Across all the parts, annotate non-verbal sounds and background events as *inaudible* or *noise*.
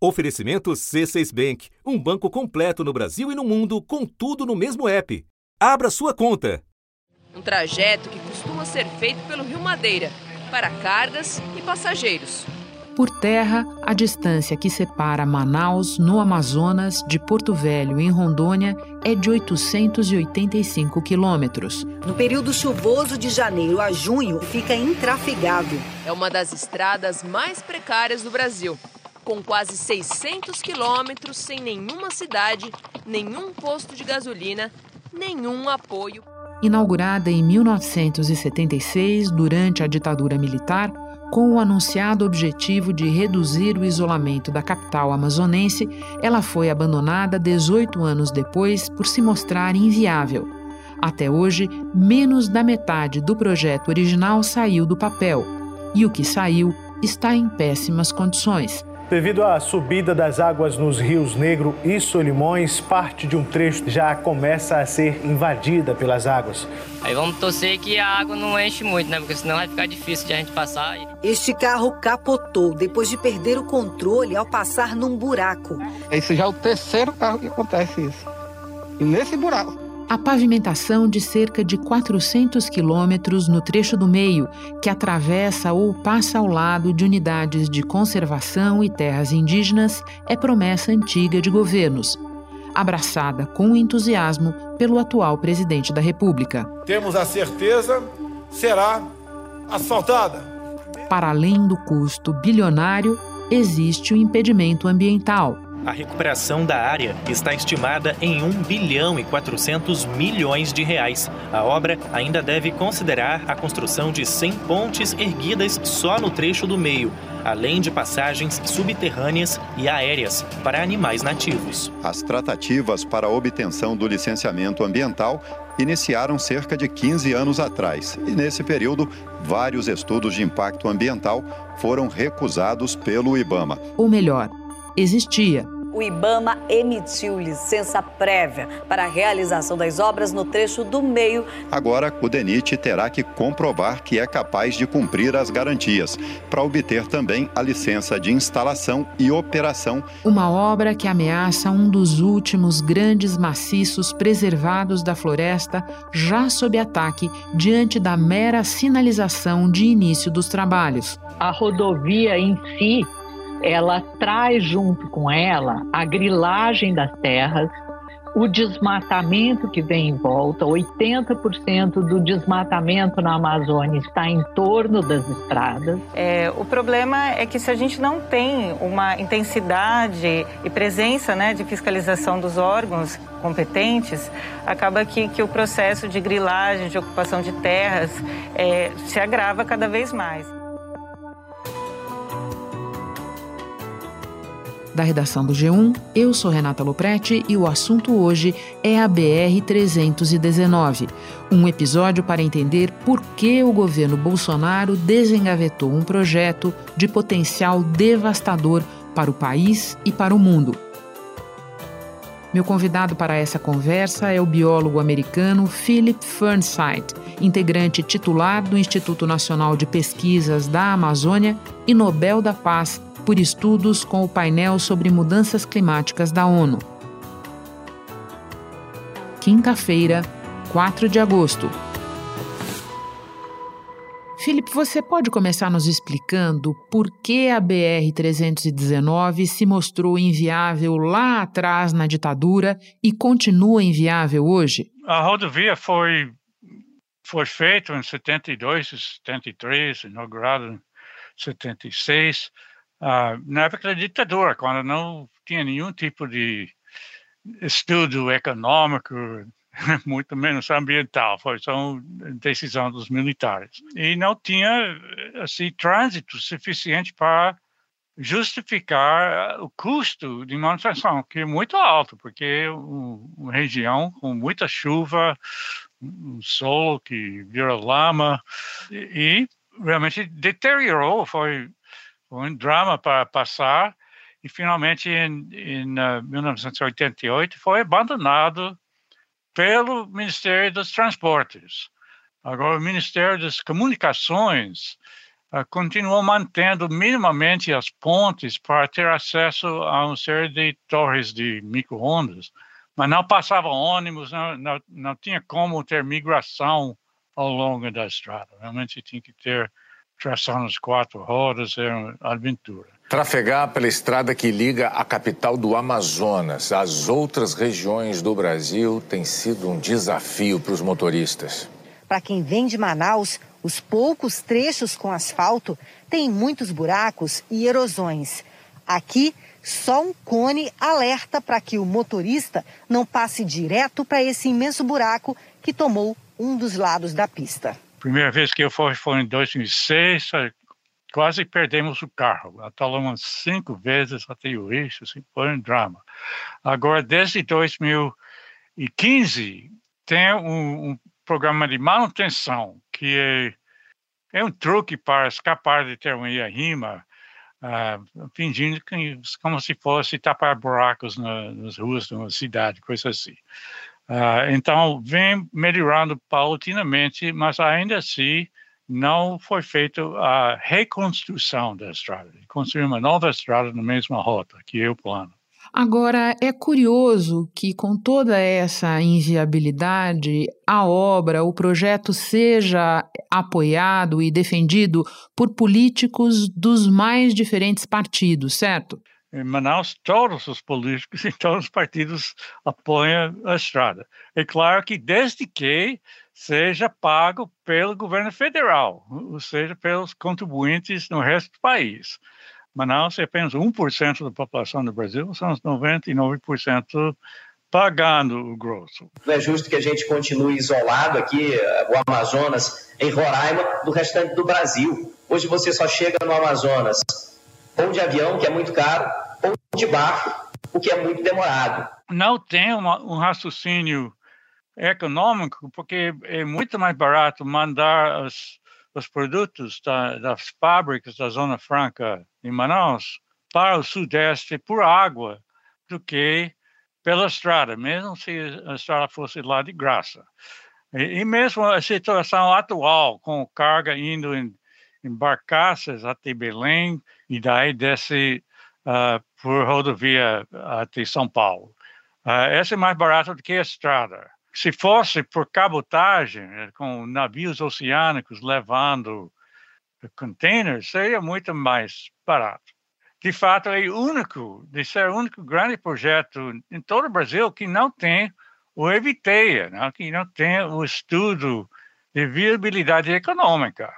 Oferecimento C6 Bank, um banco completo no Brasil e no mundo, com tudo no mesmo app. Abra sua conta. Um trajeto que costuma ser feito pelo Rio Madeira, para cargas e passageiros. Por terra, a distância que separa Manaus, no Amazonas, de Porto Velho, em Rondônia, é de 885 quilômetros. No período chuvoso de janeiro a junho, fica intrafigável. É uma das estradas mais precárias do Brasil com quase 600 quilômetros sem nenhuma cidade, nenhum posto de gasolina, nenhum apoio. Inaugurada em 1976, durante a ditadura militar, com o anunciado objetivo de reduzir o isolamento da capital amazonense, ela foi abandonada 18 anos depois por se mostrar inviável. Até hoje, menos da metade do projeto original saiu do papel, e o que saiu está em péssimas condições. Devido à subida das águas nos rios Negro e Solimões, parte de um trecho já começa a ser invadida pelas águas. Aí vamos torcer que a água não enche muito, né? Porque senão vai ficar difícil de a gente passar. Este carro capotou depois de perder o controle ao passar num buraco. Esse já é o terceiro carro que acontece isso. E nesse buraco a pavimentação de cerca de 400 quilômetros no trecho do meio, que atravessa ou passa ao lado de unidades de conservação e terras indígenas, é promessa antiga de governos, abraçada com entusiasmo pelo atual presidente da República. Temos a certeza será asfaltada. Para além do custo bilionário, existe o impedimento ambiental a recuperação da área está estimada em 1 bilhão e 400 milhões de reais. A obra ainda deve considerar a construção de 100 pontes erguidas só no trecho do meio, além de passagens subterrâneas e aéreas para animais nativos. As tratativas para a obtenção do licenciamento ambiental iniciaram cerca de 15 anos atrás e, nesse período, vários estudos de impacto ambiental foram recusados pelo IBAMA. Ou melhor, existia o IBAMA emitiu licença prévia para a realização das obras no trecho do meio. Agora, o DENIT terá que comprovar que é capaz de cumprir as garantias, para obter também a licença de instalação e operação. Uma obra que ameaça um dos últimos grandes maciços preservados da floresta, já sob ataque diante da mera sinalização de início dos trabalhos. A rodovia em si ela traz junto com ela a grilagem das terras, o desmatamento que vem em volta, 80% do desmatamento na Amazônia está em torno das estradas. É, o problema é que se a gente não tem uma intensidade e presença né, de fiscalização dos órgãos competentes, acaba que, que o processo de grilagem, de ocupação de terras, é, se agrava cada vez mais. Da redação do G1. Eu sou Renata Loprete e o assunto hoje é a BR-319, um episódio para entender por que o governo Bolsonaro desengavetou um projeto de potencial devastador para o país e para o mundo. Meu convidado para essa conversa é o biólogo americano Philip Fernside, integrante titular do Instituto Nacional de Pesquisas da Amazônia e Nobel da Paz por estudos com o painel sobre mudanças climáticas da ONU. Quinta-feira, 4 de agosto. Felipe, você pode começar nos explicando por que a BR-319 se mostrou inviável lá atrás na ditadura e continua inviável hoje? A rodovia foi, foi feita em 72, 73, inaugurada em 76 uh, na época da ditadura, quando não tinha nenhum tipo de estudo econômico, *laughs* muito menos ambiental, foi só decisão dos militares. E não tinha assim trânsito suficiente para justificar o custo de manutenção, que é muito alto, porque uma região com muita chuva, um solo que vira lama, e realmente deteriorou, foi um drama para passar e finalmente em, em uh, 1988 foi abandonado pelo Ministério dos Transportes. Agora o Ministério das Comunicações uh, continuou mantendo minimamente as pontes para ter acesso a uma série de torres de micro-ondas, mas não passava ônibus, não, não, não tinha como ter migração ao longo da estrada. Realmente tinha que ter tração nas quatro rodas, era uma aventura. Trafegar pela estrada que liga a capital do Amazonas às outras regiões do Brasil tem sido um desafio para os motoristas. Para quem vem de Manaus, os poucos trechos com asfalto têm muitos buracos e erosões. Aqui, só um cone alerta para que o motorista não passe direto para esse imenso buraco que tomou um dos lados da pista. Primeira vez que eu fui foi em 2006, quase perdemos o carro. Atolou umas cinco vezes até o eixo, assim, foi um drama. Agora, desde 2015, tem um, um programa de manutenção que é, é um truque para escapar de ter uma rima, uh, fingindo que, como se fosse tapar buracos na, nas ruas de uma cidade, coisa assim. Uh, então, vem melhorando paulatinamente, mas ainda assim não foi feita a reconstrução da estrada, construir uma nova estrada na mesma rota, que o plano. Agora, é curioso que, com toda essa inviabilidade, a obra, o projeto seja apoiado e defendido por políticos dos mais diferentes partidos, certo? Em Manaus, todos os políticos *laughs* e todos os partidos apoiam a estrada. É claro que desde que seja pago pelo governo federal, ou seja, pelos contribuintes no resto do país. Manaus é apenas 1% da população do Brasil, são os 99% pagando o grosso. Não é justo que a gente continue isolado aqui, o Amazonas, em Roraima, do restante do Brasil. Hoje você só chega no Amazonas ou de avião, que é muito caro, ou de barco, o que é muito demorado. Não tem uma, um raciocínio econômico, porque é muito mais barato mandar os, os produtos da, das fábricas da Zona Franca em Manaus para o Sudeste por água do que pela estrada, mesmo se a estrada fosse lá de graça. E, e mesmo a situação atual, com carga indo em, em barcaças até Belém, e daí desce uh, por rodovia até São Paulo. Uh, essa é mais barata do que a estrada. Se fosse por cabotagem, eh, com navios oceânicos levando containers, seria muito mais barato. De fato, é único, de ser o único grande projeto em todo o Brasil que não tem o EVITEA, né? que não tem o estudo de viabilidade econômica.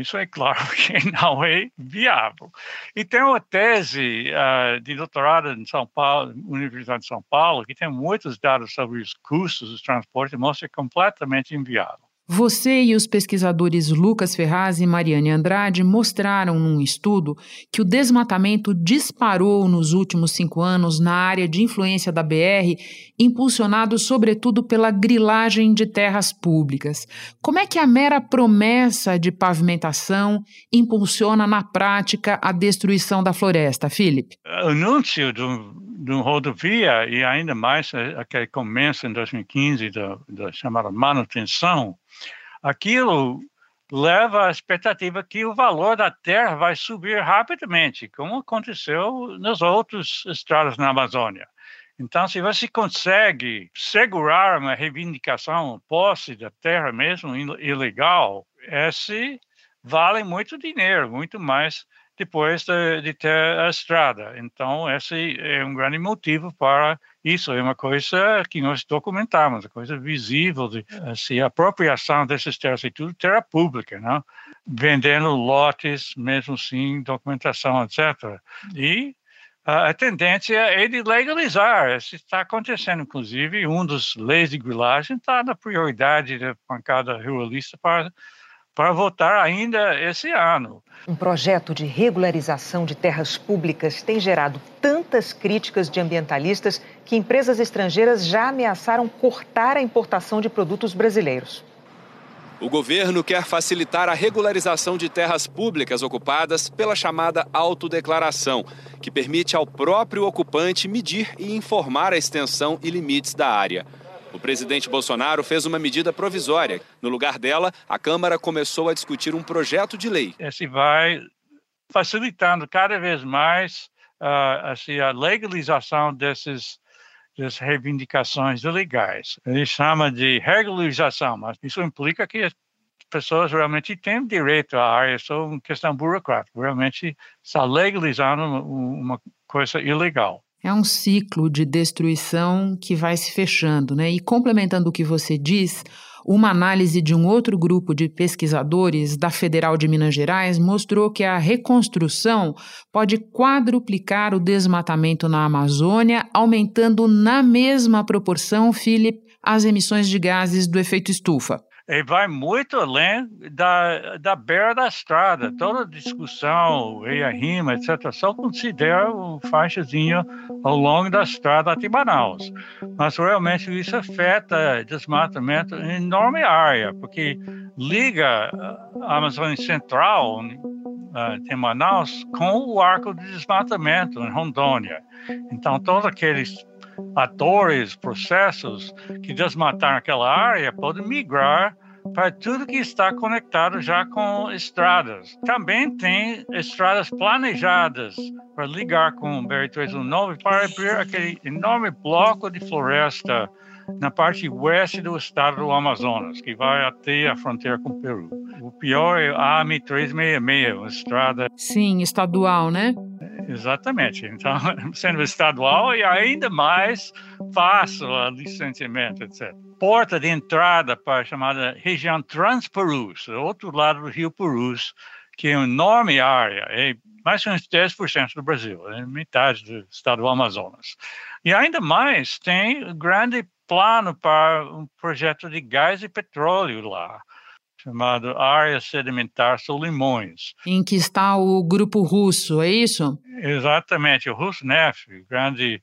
Isso é claro *laughs* que não é viável. E tem uma tese uh, de doutorado em São Paulo, Universidade de São Paulo, que tem muitos dados sobre os custos do transporte mostra completamente inviável. Você e os pesquisadores Lucas Ferraz e Mariane Andrade mostraram num estudo que o desmatamento disparou nos últimos cinco anos na área de influência da BR, impulsionado sobretudo pela grilagem de terras públicas. Como é que a mera promessa de pavimentação impulsiona na prática a destruição da floresta, Felipe? O anúncio do, do rodovia e ainda mais aquele começo em 2015 da, da chamada manutenção, aquilo leva à expectativa que o valor da terra vai subir rapidamente, como aconteceu nas outras estradas na Amazônia. Então, se você consegue segurar uma reivindicação, posse da terra mesmo ilegal, esse vale muito dinheiro, muito mais depois de, de, ter a estrada. Então, esse é um grande motivo para isso. É uma coisa que nós documentamos, uma coisa visível de assim, a apropriação desses terras e tudo, terra pública, não? Né? vendendo lotes, mesmo assim, documentação, etc. E a tendência é de legalizar. Isso está acontecendo, inclusive, um dos leis de grilagem está na prioridade da bancada ruralista para para votar ainda esse ano. Um projeto de regularização de terras públicas tem gerado tantas críticas de ambientalistas que empresas estrangeiras já ameaçaram cortar a importação de produtos brasileiros. O governo quer facilitar a regularização de terras públicas ocupadas pela chamada autodeclaração, que permite ao próprio ocupante medir e informar a extensão e limites da área. O presidente Bolsonaro fez uma medida provisória. No lugar dela, a Câmara começou a discutir um projeto de lei. Esse vai facilitando cada vez mais uh, assim, a legalização desses das reivindicações ilegais. Ele chama de regularização, mas isso implica que as pessoas realmente têm direito à área, é só uma questão burocrática. Realmente está legalizando uma coisa ilegal. É um ciclo de destruição que vai se fechando, né? E complementando o que você diz, uma análise de um outro grupo de pesquisadores da Federal de Minas Gerais mostrou que a reconstrução pode quadruplicar o desmatamento na Amazônia, aumentando na mesma proporção, Philip, as emissões de gases do efeito estufa e vai muito além da, da beira da estrada. Toda discussão, e a rima, etc., só considera o faixazinho ao longo da estrada até Manaus. Mas realmente isso afeta desmatamento em enorme área, porque liga a Amazônia Central, uh, em Manaus, com o arco de desmatamento em Rondônia. Então, todos aqueles atores, processos que desmataram aquela área podem migrar para tudo que está conectado já com estradas. Também tem estradas planejadas para ligar com o BR-319 para abrir aquele enorme bloco de floresta na parte oeste do estado do Amazonas, que vai até a fronteira com o Peru. O pior é a AM366, uma estrada... Sim, estadual, né? Exatamente. Então, *laughs* sendo estadual e ainda mais fácil o licenciamento, etc. Porta de entrada para a chamada região Transpurus, outro lado do Rio Purus, que é uma enorme área, é mais ou menos 10% do Brasil, é metade do estado do Amazonas. E ainda mais, tem grande plano para um projeto de gás e petróleo lá chamado Área Sedimentar Solimões. Em que está o grupo russo, é isso? Exatamente, o Rosneft, grande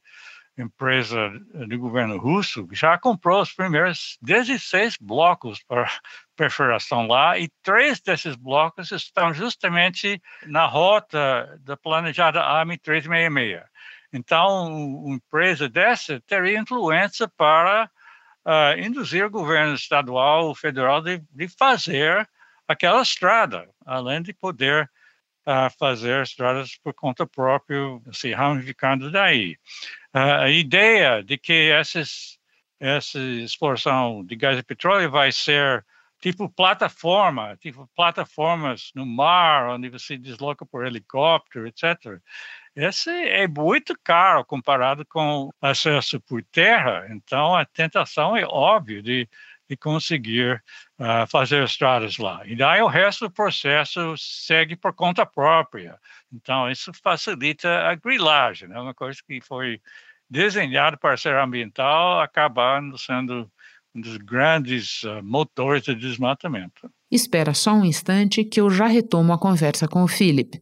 empresa do governo russo, já comprou os primeiros 16 blocos para perfuração lá e três desses blocos estão justamente na rota da planejada AM366. Então, uma empresa dessa teria influência para uh, induzir o governo estadual, federal, de, de, fazer aquela estrada, além de poder uh, fazer estradas por conta própria, se ramificando daí. Uh, a ideia de que essas, essa exploração de gás e petróleo vai ser tipo plataforma, tipo plataformas no mar, onde você desloca por helicóptero, etc. Esse é muito caro comparado com acesso por terra, então a tentação é óbvia de, de conseguir uh, fazer estradas lá. E daí o resto do processo segue por conta própria. Então isso facilita a grilagem, é né? uma coisa que foi desenhada para ser ambiental, acabando sendo um dos grandes uh, motores de desmatamento. Espera só um instante que eu já retomo a conversa com o Philip.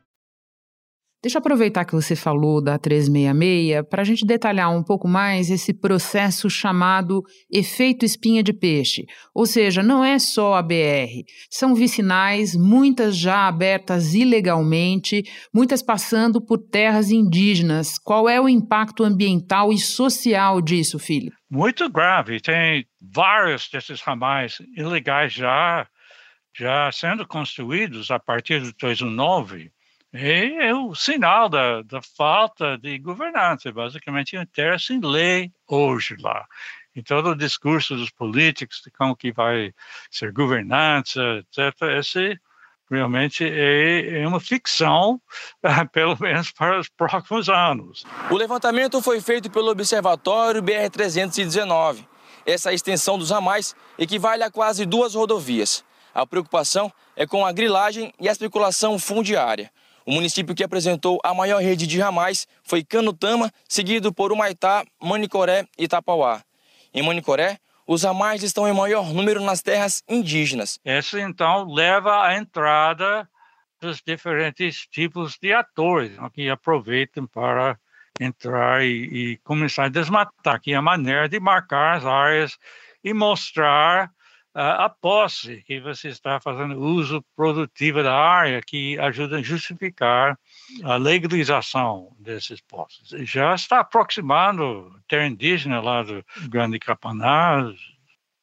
Deixa eu aproveitar que você falou da 366 para a gente detalhar um pouco mais esse processo chamado efeito espinha de peixe. Ou seja, não é só a BR, são vicinais, muitas já abertas ilegalmente, muitas passando por terras indígenas. Qual é o impacto ambiental e social disso, filho? Muito grave. Tem vários desses ramais ilegais já, já sendo construídos a partir do 2009 é, é o sinal da, da falta de governança, basicamente um terra sem lei hoje lá. E todo o discurso dos políticos de como que vai ser governança, etc., esse realmente é, é uma ficção, *laughs* pelo menos para os próximos anos. O levantamento foi feito pelo Observatório BR-319. Essa extensão dos ramais equivale a quase duas rodovias. A preocupação é com a grilagem e a especulação fundiária. O município que apresentou a maior rede de ramais foi Canutama, seguido por Humaitá, Manicoré e Tapauá. Em Manicoré, os ramais estão em maior número nas terras indígenas. Isso então leva à entrada dos diferentes tipos de atores né, que aproveitam para entrar e, e, começar a desmatar, que é a maneira de marcar as áreas e mostrar a posse que você está fazendo uso produtivo da área, que ajuda a justificar a legalização desses posses. Já está aproximando terra indígena lá do Grande Capaná, o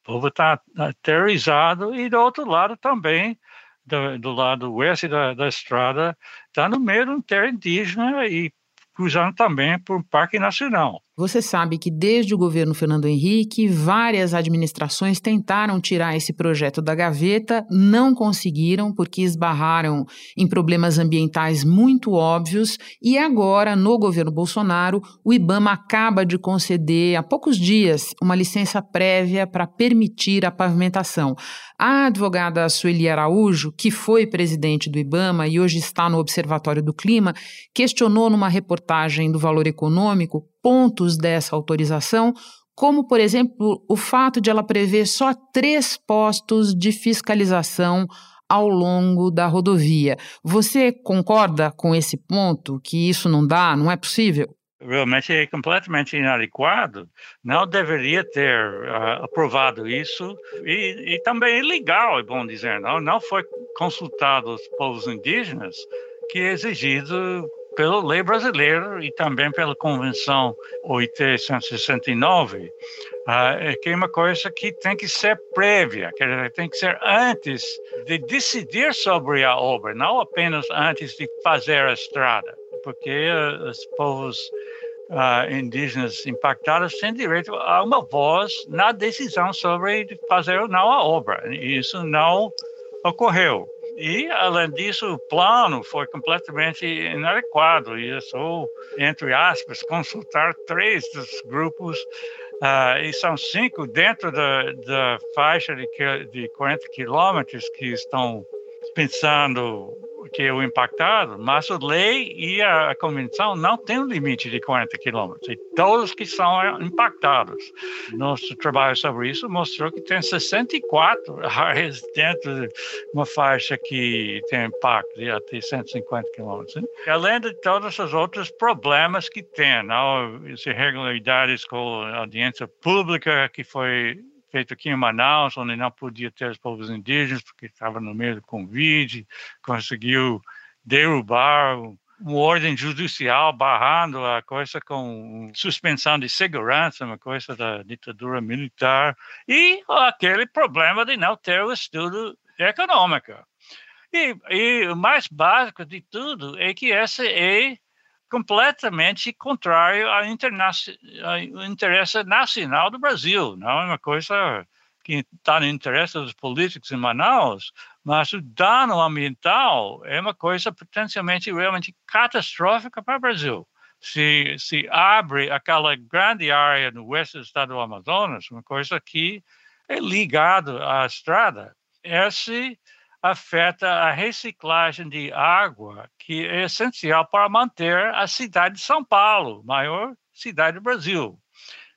povo está aterrorizado, e do outro lado também do, do, lado oeste da, da estrada, está no meio de uma terra indígena e cruzando também por um parque nacional. Você sabe que desde o governo Fernando Henrique, várias administrações tentaram tirar esse projeto da gaveta, não conseguiram porque esbarraram em problemas ambientais muito óbvios e agora, no governo Bolsonaro, o IBAMA acaba de conceder há poucos dias uma licença prévia para permitir a pavimentação. A advogada Sueli Araújo, que foi presidente do IBAMA e hoje está no Observatório do Clima, questionou numa reportagem do Valor Econômico pontos dessa autorização, como, por exemplo, o fato de ela prever só três postos de fiscalização ao longo da rodovia. Você concorda com esse ponto, que isso não dá, não é possível? Realmente é completamente inadequado, não deveria ter uh, aprovado isso e, e, também ilegal, é bom dizer, não, não foi consultado os povos indígenas que é exigido pela lei brasileira e também pela Convenção OIT 169, ah, é que é uma coisa que tem que ser prévia, que tem que ser antes de decidir sobre a obra, não apenas antes de fazer a estrada, porque uh, os povos uh, indígenas impactados têm direito a uma voz na decisão sobre fazer ou não a obra. E isso não ocorreu. E, além disso, o plano foi completamente inadequado. E eu sou, entre aspas, consultar três dos grupos, uh, e são cinco dentro da, da faixa de, de 40 quilômetros que estão pensando que o impactado, mas a lei e a convenção não têm limite de 40 quilômetros, e todos que são impactados. Nosso trabalho sobre isso mostrou que tem 64 áreas dentro de uma faixa que tem impacto de até 150 quilômetros. Além de todos os outros problemas que tem, não? irregularidades com a audiência pública que foi feito aqui em Manaus, onde não podia ter os povos indígenas, porque estava no meio do Covid, conseguiu derrubar uma ordem judicial barrando a coisa com suspensão de segurança, uma coisa da ditadura militar, e aquele problema de não ter o estudo econômico. E, e o mais básico de tudo é que essa é completamente contrário ao, ao interesse nacional do Brasil. Não é uma coisa que está no interesse dos políticos em Manaus, mas o dano ambiental é uma coisa potencialmente realmente catastrófica para o Brasil. Se, se abre aquela grande área no oeste do estado do Amazonas, uma coisa que é ligada à estrada, esse afeta a reciclagem de água, que é essencial para manter a cidade de São Paulo, maior cidade do Brasil.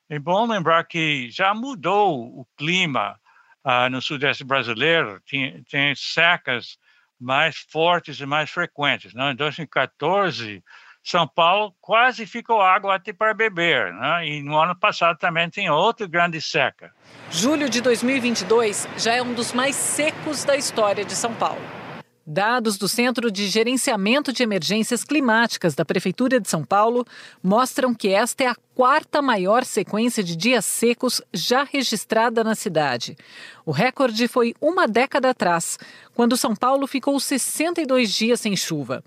É bom lembrar que já mudou o clima uh, no sudeste brasileiro, tem, tem secas mais fortes e mais frequentes. Não? Em 2014, são Paulo quase ficou água até para beber, né? e no ano passado também tem outra grande seca. Julho de 2022 já é um dos mais secos da história de São Paulo. Dados do Centro de Gerenciamento de Emergências Climáticas da Prefeitura de São Paulo mostram que esta é a quarta maior sequência de dias secos já registrada na cidade. O recorde foi uma década atrás, quando São Paulo ficou 62 dias sem chuva.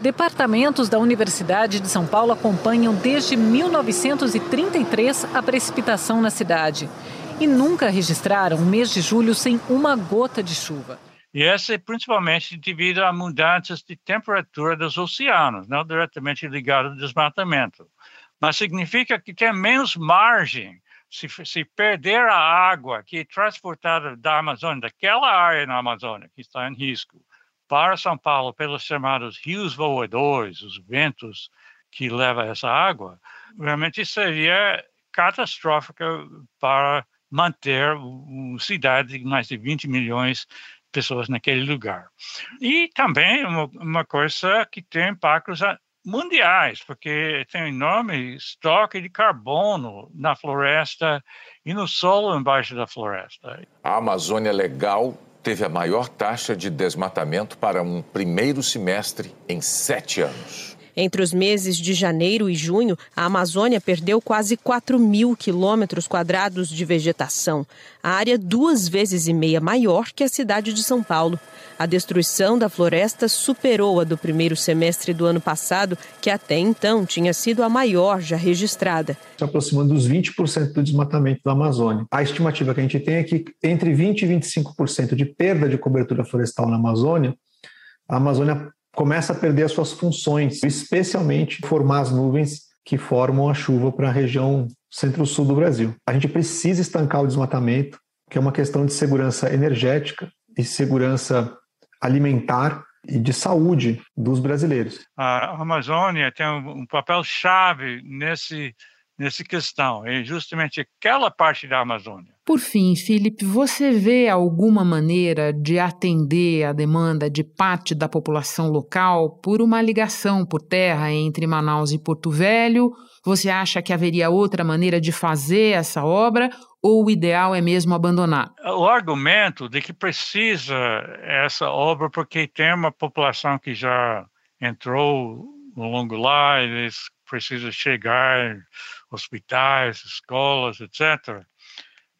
Departamentos da Universidade de São Paulo acompanham desde 1933 a precipitação na cidade e nunca registraram um mês de julho sem uma gota de chuva. E essa é principalmente devido a mudanças de temperatura dos oceanos, não diretamente ligado ao desmatamento. Mas significa que tem menos margem se, se, perder a água que é transportada da Amazônia, daquela área na Amazônia que está em risco, para São Paulo pelos chamados rios voadores, os ventos que levam essa água, realmente seria catastrófica para manter uma cidade de mais de 20 milhões de pessoas naquele lugar. E também uma, uma coisa que tem impactos mundiais, porque tem um enorme estoque de carbono na floresta e no solo embaixo da floresta. A Amazônia Legal teve a maior taxa de desmatamento para um primeiro semestre em sete anos. Entre os meses de janeiro e junho, a Amazônia perdeu quase 4 mil quilômetros quadrados de vegetação, a área duas vezes e meia maior que a cidade de São Paulo. A destruição da floresta superou a do primeiro semestre do ano passado, que até então tinha sido a maior já registrada. Se aproximando dos 20% do desmatamento da Amazônia. A estimativa que a gente tem é que entre 20% e 25% de perda de cobertura florestal na Amazônia, a Amazônia começa a perder as suas funções, especialmente formar as nuvens que formam a chuva para a região centro-sul do Brasil. A gente precisa estancar o desmatamento, que é uma questão de segurança energética e segurança alimentar e de saúde dos brasileiros. A Amazônia tem um papel chave nesse nessa questão, é justamente aquela parte da Amazônia. Por fim, Felipe, você vê alguma maneira de atender a demanda de parte da população local por uma ligação por terra entre Manaus e Porto Velho? Você acha que haveria outra maneira de fazer essa obra ou o ideal é mesmo abandonar? O argumento de que precisa essa obra porque tem uma população que já entrou no longo lá, eles precisam chegar hospitais, escolas, etc.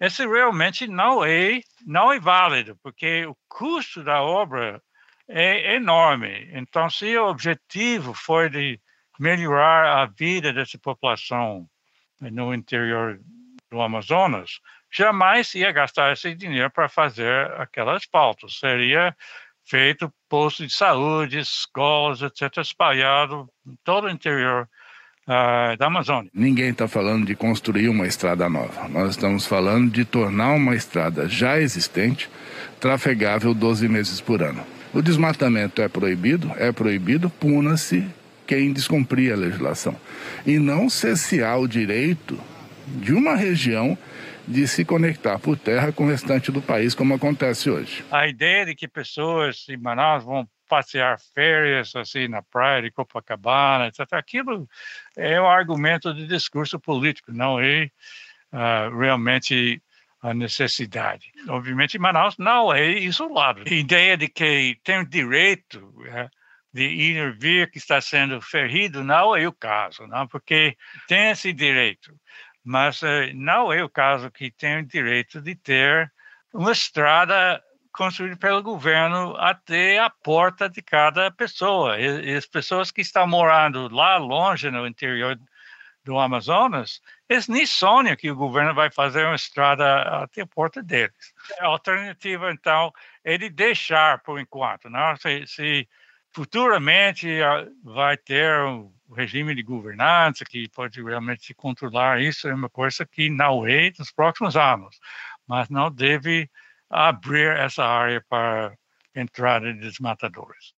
Esse realmente não é não é válido, porque o custo da obra é enorme. Então, se o objetivo for de melhorar a vida dessa população no interior do Amazonas, jamais ia gastar esse dinheiro para fazer aquelas pautas. Seria feito postos de saúde, escolas, etc., espalhado em todo o interior uh, da Amazônia. Ninguém está falando de construir uma estrada nova. Nós estamos falando de tornar uma estrada já existente trafegável 12 meses por ano. O desmatamento é proibido? É proibido, puna-se quem descumprir a legislação. E não cessear o direito de uma região de se conectar por terra com o restante do país, como acontece hoje. A ideia de que pessoas em Manaus vão passear férias assim na praia de Copacabana, etc. Aquilo é um argumento de discurso político, não é uh, realmente a necessidade. Obviamente, Manaus não é isolado. A ideia de que tem direito é, de ir e vir que está sendo ferido não é o caso, não, porque tem esse direito, mas uh, não é o caso que tem o direito de ter uma estrada construído pelo governo até a porta de cada pessoa. E, e, as pessoas que estão morando lá longe no interior do Amazonas, eles nem sonham que o governo vai fazer uma estrada até a porta deles. A alternativa, então, é de deixar por enquanto. Não? Se, se futuramente ah, vai ter um regime de governança que pode realmente controlar isso, é uma coisa que não é nos próximos anos, mas não deve abrir essa área para entrada de desmatadores.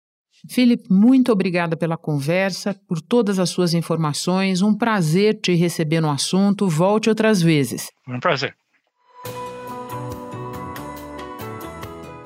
Felipe, muito obrigada pela conversa, por todas as suas informações. Um prazer te receber no assunto. Volte outras vezes. Um prazer.